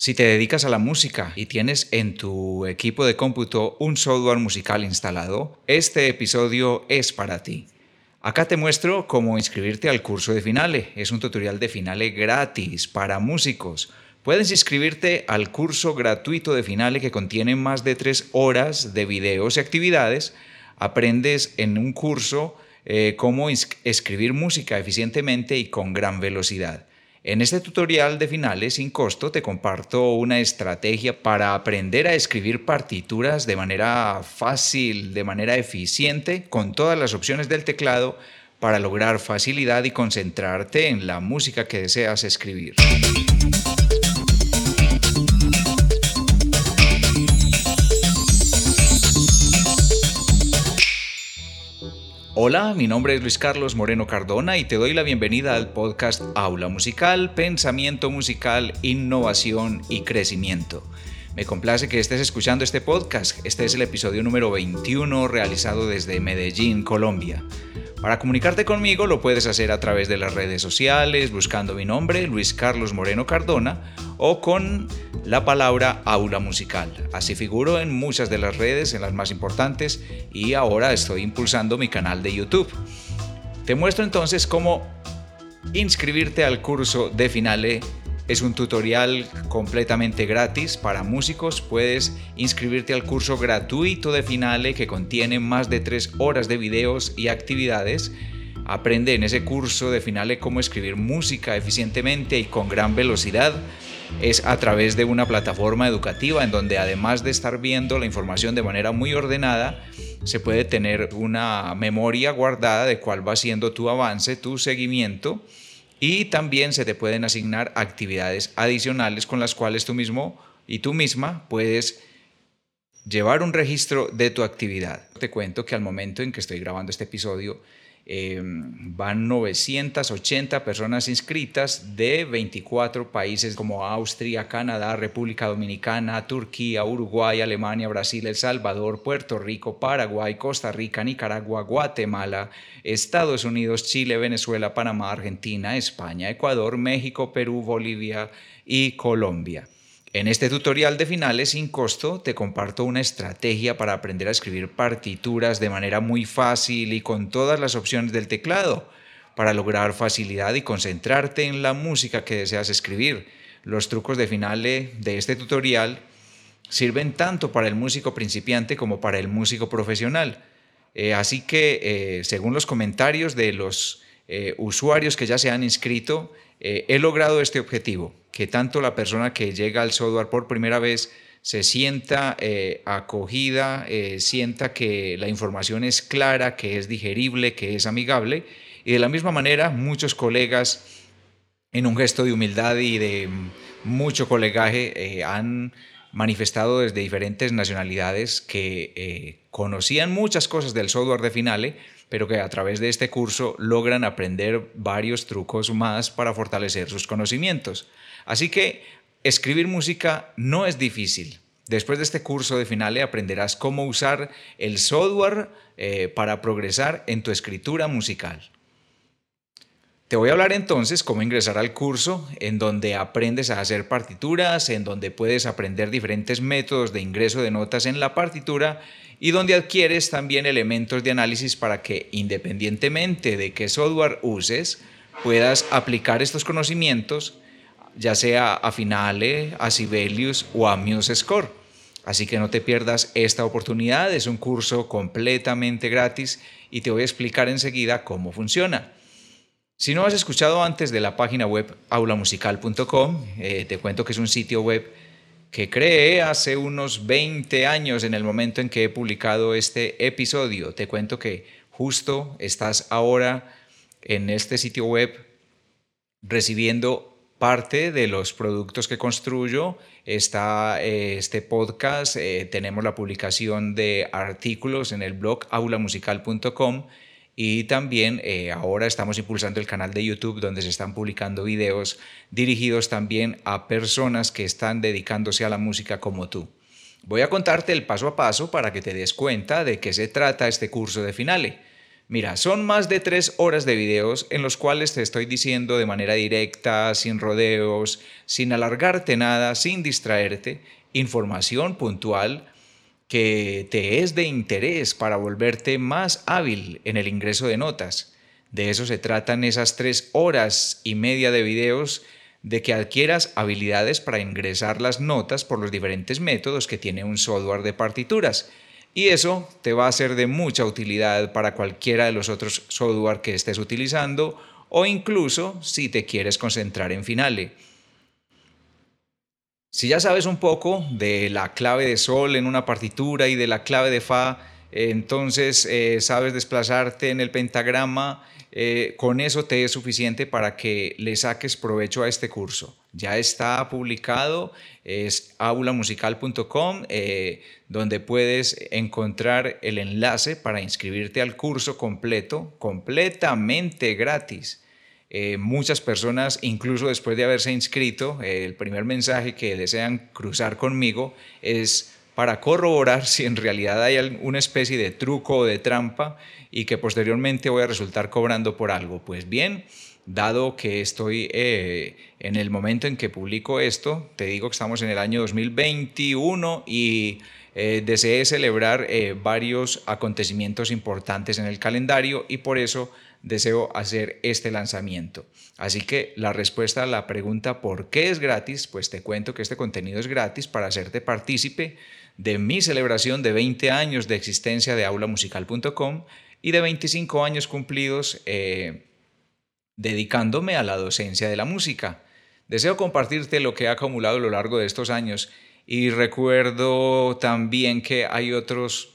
Si te dedicas a la música y tienes en tu equipo de cómputo un software musical instalado, este episodio es para ti. Acá te muestro cómo inscribirte al curso de Finale. Es un tutorial de Finale gratis para músicos. Puedes inscribirte al curso gratuito de Finale que contiene más de tres horas de videos y actividades. Aprendes en un curso eh, cómo escribir música eficientemente y con gran velocidad. En este tutorial de finales sin costo te comparto una estrategia para aprender a escribir partituras de manera fácil, de manera eficiente, con todas las opciones del teclado para lograr facilidad y concentrarte en la música que deseas escribir. Hola, mi nombre es Luis Carlos Moreno Cardona y te doy la bienvenida al podcast Aula Musical, Pensamiento Musical, Innovación y Crecimiento. Me complace que estés escuchando este podcast. Este es el episodio número 21 realizado desde Medellín, Colombia. Para comunicarte conmigo lo puedes hacer a través de las redes sociales, buscando mi nombre, Luis Carlos Moreno Cardona, o con la palabra aula musical. Así figuro en muchas de las redes, en las más importantes, y ahora estoy impulsando mi canal de YouTube. Te muestro entonces cómo inscribirte al curso de Finale es un tutorial completamente gratis para músicos. Puedes inscribirte al curso gratuito de Finale que contiene más de tres horas de videos y actividades. Aprende en ese curso de Finale cómo escribir música eficientemente y con gran velocidad. Es a través de una plataforma educativa en donde además de estar viendo la información de manera muy ordenada, se puede tener una memoria guardada de cuál va siendo tu avance, tu seguimiento y también se te pueden asignar actividades adicionales con las cuales tú mismo y tú misma puedes llevar un registro de tu actividad. Te cuento que al momento en que estoy grabando este episodio, Em, van 980 personas inscritas de 24 países como Austria, Canadá, República Dominicana, Turquía, Uruguay, Alemania, Brasil, El Salvador, Puerto Rico, Paraguay, Costa Rica, Nicaragua, Guatemala, Estados Unidos, Chile, Venezuela, Panamá, Argentina, España, Ecuador, México, Perú, Bolivia y Colombia. En este tutorial de finales sin costo te comparto una estrategia para aprender a escribir partituras de manera muy fácil y con todas las opciones del teclado para lograr facilidad y concentrarte en la música que deseas escribir. Los trucos de finale de este tutorial sirven tanto para el músico principiante como para el músico profesional. Eh, así que, eh, según los comentarios de los eh, usuarios que ya se han inscrito, he logrado este objetivo que tanto la persona que llega al software por primera vez se sienta eh, acogida, eh, sienta que la información es clara, que es digerible, que es amigable. Y de la misma manera, muchos colegas, en un gesto de humildad y de mucho colegaje, eh, han manifestado desde diferentes nacionalidades que conocían muchas cosas del software de Finale, pero que a través de este curso logran aprender varios trucos más para fortalecer sus conocimientos. Así que escribir música no es difícil. Después de este curso de Finale aprenderás cómo usar el software eh, para progresar en tu escritura musical. Te voy a hablar entonces cómo ingresar al curso en donde aprendes a hacer partituras, en donde puedes aprender diferentes métodos de ingreso de notas en la partitura y donde adquieres también elementos de análisis para que independientemente de qué software uses, puedas aplicar estos conocimientos ya sea a Finale, a Sibelius o a MuseScore. Así que no te pierdas esta oportunidad, es un curso completamente gratis y te voy a explicar enseguida cómo funciona. Si no has escuchado antes de la página web aulamusical.com, eh, te cuento que es un sitio web que creé hace unos 20 años en el momento en que he publicado este episodio. Te cuento que justo estás ahora en este sitio web recibiendo parte de los productos que construyo. Está eh, este podcast, eh, tenemos la publicación de artículos en el blog aulamusical.com y también eh, ahora estamos impulsando el canal de YouTube donde se están publicando videos dirigidos también a personas que están dedicándose a la música como tú. Voy a contarte el paso a paso para que te des cuenta de qué se trata este curso de finale. Mira, son más de tres horas de videos en los cuales te estoy diciendo de manera directa, sin rodeos, sin alargarte nada, sin distraerte, información puntual que te es de interés para volverte más hábil en el ingreso de notas. De eso se tratan esas tres horas y media de videos de que adquieras habilidades para ingresar las notas por los diferentes métodos que tiene un software de partituras. Y eso te va a ser de mucha utilidad para cualquiera de los otros software que estés utilizando o incluso si te quieres concentrar en Finale. Si ya sabes un poco de la clave de sol en una partitura y de la clave de fa, entonces eh, sabes desplazarte en el pentagrama, eh, con eso te es suficiente para que le saques provecho a este curso. Ya está publicado, es aulamusical.com, eh, donde puedes encontrar el enlace para inscribirte al curso completo, completamente gratis. Eh, muchas personas, incluso después de haberse inscrito, eh, el primer mensaje que desean cruzar conmigo es para corroborar si en realidad hay una especie de truco o de trampa y que posteriormente voy a resultar cobrando por algo. Pues bien, dado que estoy eh, en el momento en que publico esto, te digo que estamos en el año 2021 y deseé celebrar varios acontecimientos importantes en el calendario y por eso deseo hacer este lanzamiento. Así que la respuesta a la pregunta ¿por qué es gratis? Pues te cuento que este contenido es gratis para hacerte partícipe de mi celebración de 20 años de existencia de aulamusical.com y de 25 años cumplidos eh, dedicándome a la docencia de la música. Deseo compartirte lo que he acumulado a lo largo de estos años y recuerdo también que hay otros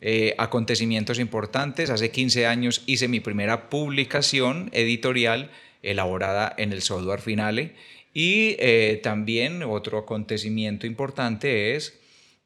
eh, acontecimientos importantes. Hace 15 años hice mi primera publicación editorial elaborada en el software Finale y eh, también otro acontecimiento importante es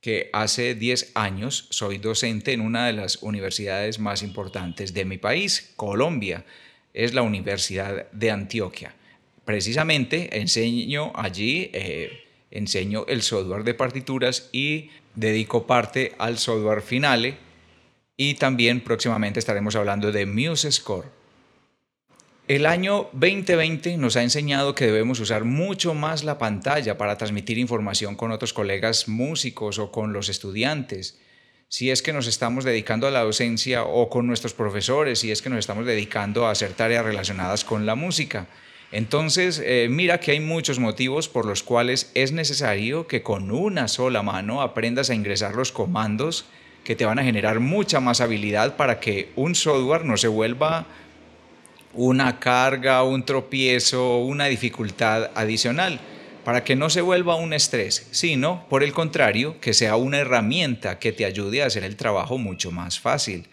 que hace 10 años soy docente en una de las universidades más importantes de mi país, Colombia. Es la Universidad de Antioquia. Precisamente enseño allí, eh, enseño el software de partituras y dedico parte al software Finale y también próximamente estaremos hablando de MuseScore. El año 2020 nos ha enseñado que debemos usar mucho más la pantalla para transmitir información con otros colegas músicos o con los estudiantes. Si es que nos estamos dedicando a la docencia o con nuestros profesores, si es que nos estamos dedicando a hacer tareas relacionadas con la música. Entonces, eh, mira que hay muchos motivos por los cuales es necesario que con una sola mano aprendas a ingresar los comandos que te van a generar mucha más habilidad para que un software no se vuelva una carga, un tropiezo, una dificultad adicional, para que no se vuelva un estrés, sino, por el contrario, que sea una herramienta que te ayude a hacer el trabajo mucho más fácil.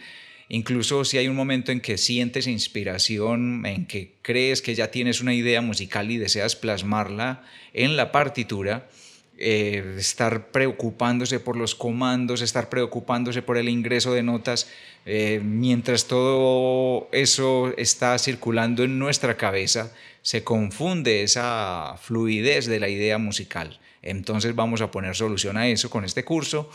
Incluso si hay un momento en que sientes inspiración, en que crees que ya tienes una idea musical y deseas plasmarla en la partitura, eh, estar preocupándose por los comandos, estar preocupándose por el ingreso de notas, eh, mientras todo eso está circulando en nuestra cabeza, se confunde esa fluidez de la idea musical. Entonces vamos a poner solución a eso con este curso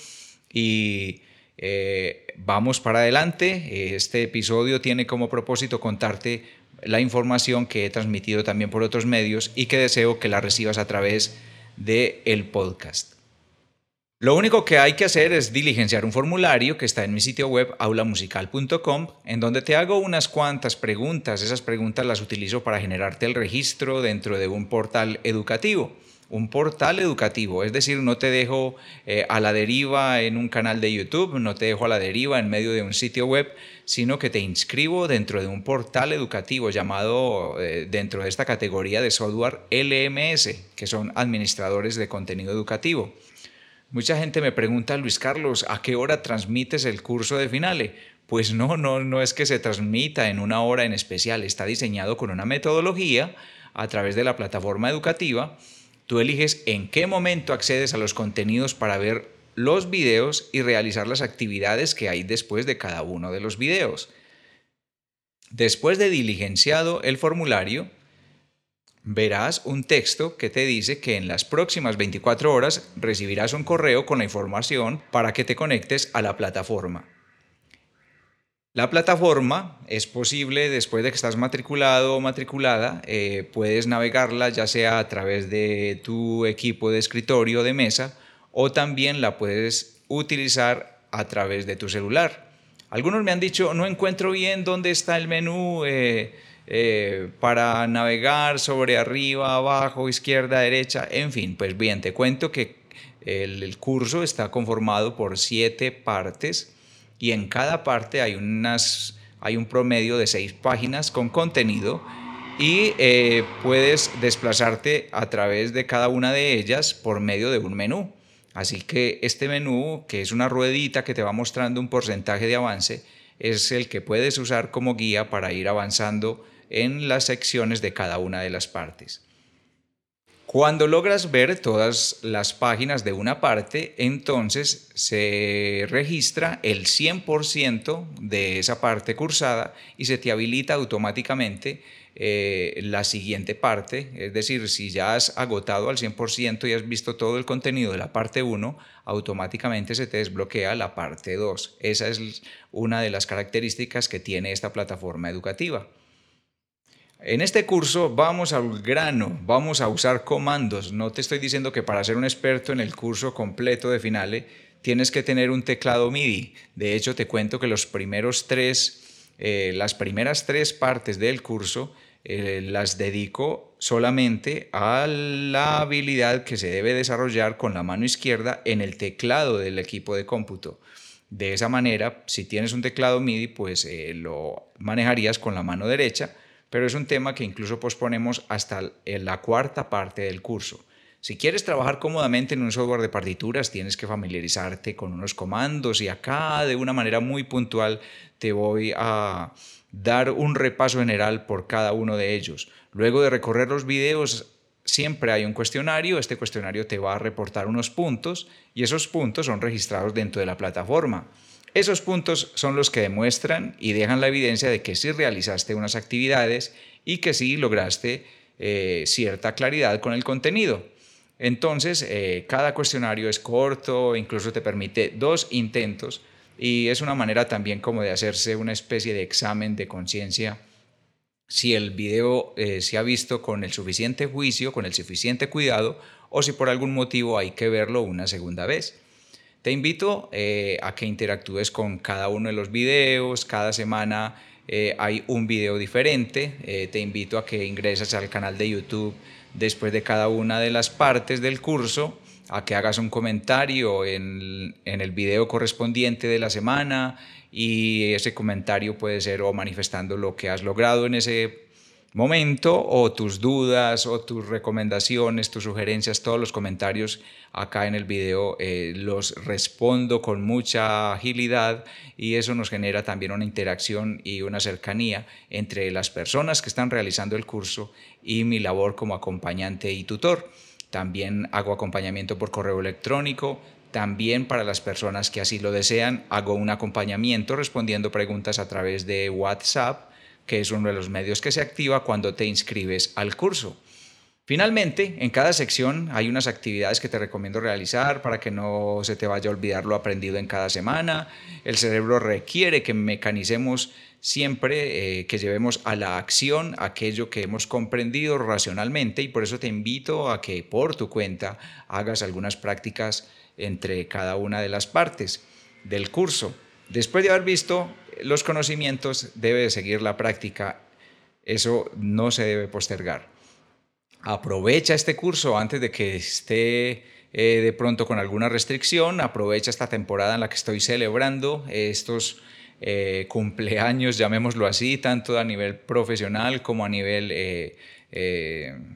y eh, vamos para adelante. Este episodio tiene como propósito contarte la información que he transmitido también por otros medios y que deseo que la recibas a través de el podcast. Lo único que hay que hacer es diligenciar un formulario que está en mi sitio web aulamusical.com, en donde te hago unas cuantas preguntas. Esas preguntas las utilizo para generarte el registro dentro de un portal educativo un portal educativo, es decir, no te dejo eh, a la deriva en un canal de YouTube, no te dejo a la deriva en medio de un sitio web, sino que te inscribo dentro de un portal educativo llamado eh, dentro de esta categoría de software LMS, que son administradores de contenido educativo. Mucha gente me pregunta, Luis Carlos, ¿a qué hora transmites el curso de Finale? Pues no, no, no es que se transmita en una hora en especial, está diseñado con una metodología a través de la plataforma educativa Tú eliges en qué momento accedes a los contenidos para ver los videos y realizar las actividades que hay después de cada uno de los videos. Después de diligenciado el formulario, verás un texto que te dice que en las próximas 24 horas recibirás un correo con la información para que te conectes a la plataforma. La plataforma es posible después de que estás matriculado o matriculada, eh, puedes navegarla ya sea a través de tu equipo de escritorio de mesa o también la puedes utilizar a través de tu celular. Algunos me han dicho, no encuentro bien dónde está el menú eh, eh, para navegar sobre arriba, abajo, izquierda, derecha, en fin, pues bien, te cuento que el curso está conformado por siete partes y en cada parte hay, unas, hay un promedio de seis páginas con contenido y eh, puedes desplazarte a través de cada una de ellas por medio de un menú. Así que este menú, que es una ruedita que te va mostrando un porcentaje de avance, es el que puedes usar como guía para ir avanzando en las secciones de cada una de las partes. Cuando logras ver todas las páginas de una parte, entonces se registra el 100% de esa parte cursada y se te habilita automáticamente eh, la siguiente parte. Es decir, si ya has agotado al 100% y has visto todo el contenido de la parte 1, automáticamente se te desbloquea la parte 2. Esa es una de las características que tiene esta plataforma educativa. En este curso vamos al grano, vamos a usar comandos. No te estoy diciendo que para ser un experto en el curso completo de Finale tienes que tener un teclado MIDI. De hecho, te cuento que los primeros tres, eh, las primeras tres partes del curso eh, las dedico solamente a la habilidad que se debe desarrollar con la mano izquierda en el teclado del equipo de cómputo. De esa manera, si tienes un teclado MIDI, pues eh, lo manejarías con la mano derecha pero es un tema que incluso posponemos hasta la cuarta parte del curso. Si quieres trabajar cómodamente en un software de partituras, tienes que familiarizarte con unos comandos y acá de una manera muy puntual te voy a dar un repaso general por cada uno de ellos. Luego de recorrer los videos, siempre hay un cuestionario, este cuestionario te va a reportar unos puntos y esos puntos son registrados dentro de la plataforma. Esos puntos son los que demuestran y dejan la evidencia de que sí realizaste unas actividades y que sí lograste eh, cierta claridad con el contenido. Entonces, eh, cada cuestionario es corto, incluso te permite dos intentos y es una manera también como de hacerse una especie de examen de conciencia si el video eh, se ha visto con el suficiente juicio, con el suficiente cuidado o si por algún motivo hay que verlo una segunda vez. Te invito eh, a que interactúes con cada uno de los videos, cada semana eh, hay un video diferente, eh, te invito a que ingreses al canal de YouTube después de cada una de las partes del curso, a que hagas un comentario en, en el video correspondiente de la semana y ese comentario puede ser o manifestando lo que has logrado en ese momento o tus dudas o tus recomendaciones, tus sugerencias, todos los comentarios acá en el video eh, los respondo con mucha agilidad y eso nos genera también una interacción y una cercanía entre las personas que están realizando el curso y mi labor como acompañante y tutor. También hago acompañamiento por correo electrónico, también para las personas que así lo desean, hago un acompañamiento respondiendo preguntas a través de WhatsApp que es uno de los medios que se activa cuando te inscribes al curso. Finalmente, en cada sección hay unas actividades que te recomiendo realizar para que no se te vaya a olvidar lo aprendido en cada semana. El cerebro requiere que mecanicemos siempre, eh, que llevemos a la acción aquello que hemos comprendido racionalmente y por eso te invito a que por tu cuenta hagas algunas prácticas entre cada una de las partes del curso. Después de haber visto los conocimientos, debe seguir la práctica. Eso no se debe postergar. Aprovecha este curso antes de que esté eh, de pronto con alguna restricción. Aprovecha esta temporada en la que estoy celebrando estos eh, cumpleaños, llamémoslo así, tanto a nivel profesional como a nivel eh,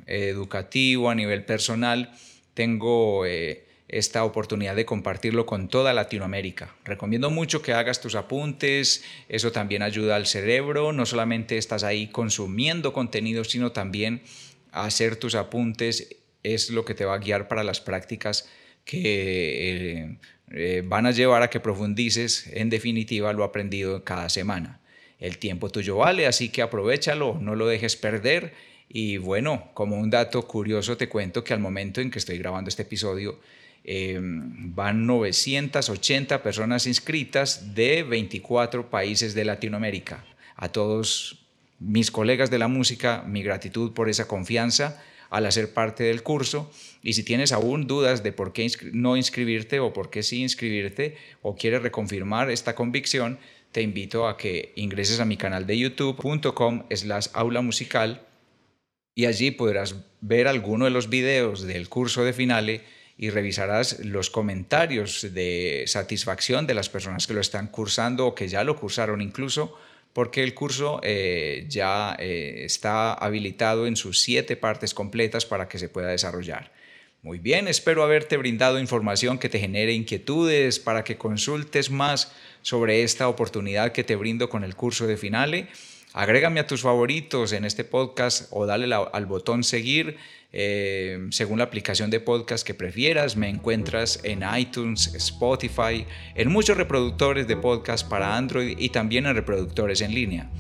educativo, a nivel personal. Tengo esta oportunidad de compartirlo con toda Latinoamérica. Recomiendo mucho que hagas tus apuntes, eso también ayuda al cerebro, no solamente estás ahí consumiendo contenido, sino también hacer tus apuntes es lo que te va a guiar para las prácticas que eh, eh, van a llevar a que profundices en definitiva lo aprendido cada semana. El tiempo tuyo vale, así que aprovechalo, no lo dejes perder. Y bueno, como un dato curioso te cuento que al momento en que estoy grabando este episodio, Em, van 980 personas inscritas de 24 países de Latinoamérica. A todos mis colegas de la música, mi gratitud por esa confianza al hacer parte del curso. Y si tienes aún dudas de por qué no inscribirte o por qué sí inscribirte o quieres reconfirmar esta convicción, te invito a que ingreses a mi canal de youtube.com slash aula musical y allí podrás ver alguno de los videos del curso de finale y revisarás los comentarios de satisfacción de las personas que lo están cursando o que ya lo cursaron incluso porque el curso eh, ya eh, está habilitado en sus siete partes completas para que se pueda desarrollar. Muy bien, espero haberte brindado información que te genere inquietudes para que consultes más sobre esta oportunidad que te brindo con el curso de Finale. Agrégame a tus favoritos en este podcast o dale al botón seguir eh, según la aplicación de podcast que prefieras. Me encuentras en iTunes, Spotify, en muchos reproductores de podcast para Android y también en reproductores en línea.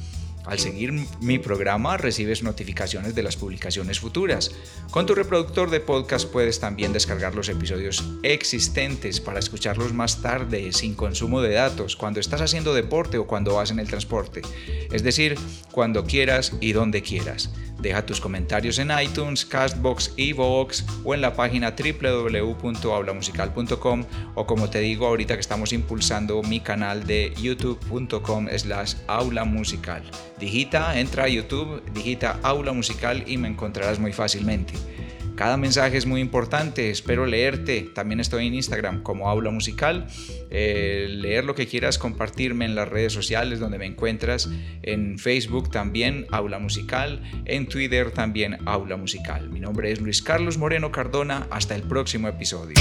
Al seguir mi programa recibes notificaciones de las publicaciones futuras. Con tu reproductor de podcast puedes también descargar los episodios existentes para escucharlos más tarde sin consumo de datos, cuando estás haciendo deporte o cuando vas en el transporte. Es decir, cuando quieras y donde quieras. Deja tus comentarios en iTunes, Castbox, Evox o en la página www.aulamusical.com o como te digo ahorita que estamos impulsando mi canal de youtube.com slash aula musical. Digita, entra a YouTube, digita aula musical y me encontrarás muy fácilmente. Cada mensaje es muy importante, espero leerte. También estoy en Instagram como Aula Musical. Eh, leer lo que quieras, compartirme en las redes sociales donde me encuentras. En Facebook también Aula Musical. En Twitter también Aula Musical. Mi nombre es Luis Carlos Moreno Cardona. Hasta el próximo episodio.